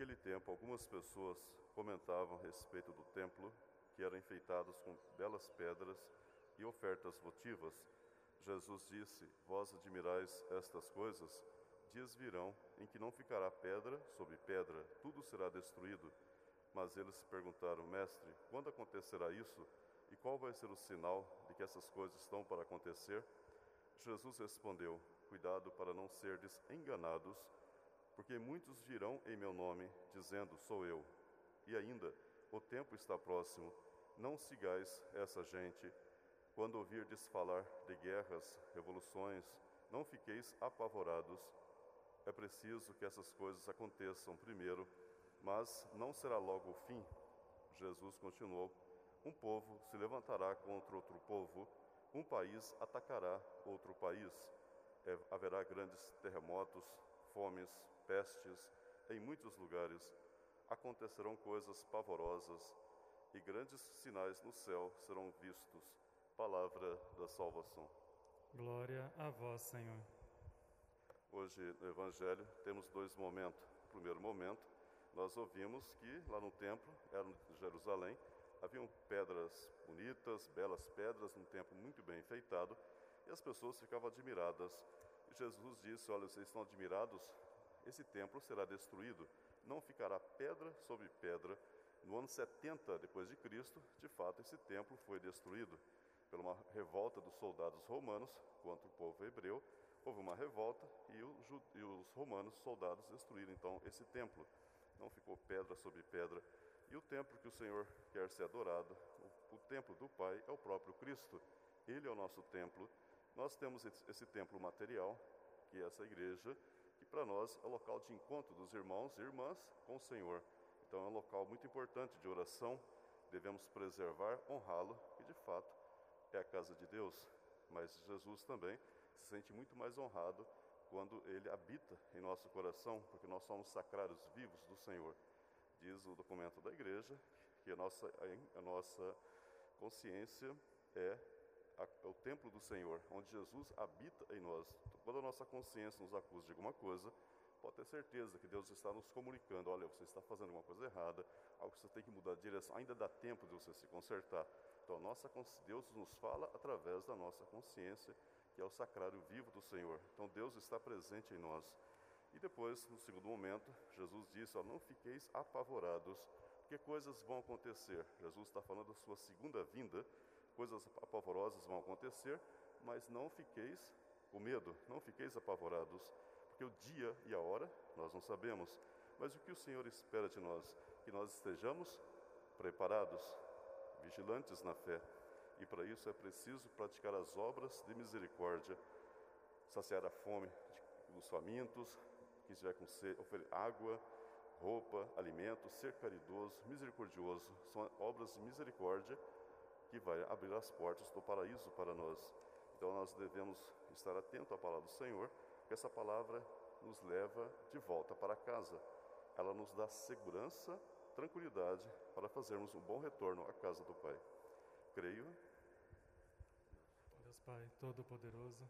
Naquele tempo, algumas pessoas comentavam a respeito do templo, que era enfeitado com belas pedras e ofertas votivas. Jesus disse: Vós admirais estas coisas? Dias virão em que não ficará pedra sobre pedra, tudo será destruído. Mas eles perguntaram: Mestre, quando acontecerá isso? E qual vai ser o sinal de que essas coisas estão para acontecer? Jesus respondeu: Cuidado para não serdes enganados, porque muitos virão em meu nome, dizendo: Sou eu. E ainda, o tempo está próximo. Não sigais essa gente. Quando ouvirdes falar de guerras, revoluções, não fiqueis apavorados. É preciso que essas coisas aconteçam primeiro, mas não será logo o fim. Jesus continuou: Um povo se levantará contra outro povo, um país atacará outro país. É, haverá grandes terremotos, fomes, pestes em muitos lugares. Acontecerão coisas pavorosas e grandes sinais no céu serão vistos. Palavra da salvação. Glória a vós, Senhor. Hoje no Evangelho temos dois momentos. Primeiro momento, nós ouvimos que lá no templo, era em Jerusalém, haviam pedras bonitas, belas pedras, num templo muito bem enfeitado, e as pessoas ficavam admiradas. Jesus disse: Olha, vocês estão admirados? Esse templo será destruído, não ficará pedra sobre pedra. No ano 70 depois de Cristo, de fato, esse templo foi destruído por uma revolta dos soldados romanos contra o povo hebreu. Houve uma revolta e, os romanos, soldados, destruíram então esse templo. Não ficou pedra sobre pedra. E o templo que o Senhor quer ser adorado, o templo do Pai, é o próprio Cristo. Ele é o nosso templo. Nós temos esse, templo material, que é essa igreja, que para nós é local de encontro dos irmãos e irmãs com o Senhor. Então é um local muito importante de oração, devemos preservar, honrá-lo, e de fato é a casa de Deus. Mas Jesus também se sente muito mais honrado quando ele habita em nosso coração, porque nós somos sacrários vivos do Senhor. Diz o documento da igreja que a nossa, a nossa consciência é o templo do Senhor, onde Jesus habita em nós. Quando a nossa consciência nos acusa de alguma coisa, pode ter certeza que Deus está nos comunicando: olha, você está fazendo alguma coisa errada, algo que você tem que mudar de direção, ainda dá tempo de você se consertar. Então, nossa, Deus nos fala através da nossa consciência, que é o sacrário vivo do Senhor. Então, Deus está presente em nós. E depois, no segundo momento, Jesus disse: ó, Não fiqueis apavorados, porque coisas vão acontecer. Jesus está falando da sua segunda vinda, coisas apavorosas vão acontecer, mas não fiqueis com medo, não fiqueis apavorados porque o dia e a hora nós não sabemos. Mas o que o Senhor espera de nós? Que nós estejamos preparados, vigilantes na fé. E para isso é preciso praticar as obras de misericórdia, saciar a fome dos famintos, quem estiver com sede, água, roupa, alimento, ser caridoso, misericordioso. São obras de misericórdia que vai abrir as portas do paraíso para nós. Então nós devemos estar atentos à palavra do Senhor porque essa palavra nos leva de volta para casa. Ela nos dá segurança, tranquilidade para fazermos um bom retorno à casa do Pai. Creio. Deus Pai Todo-Poderoso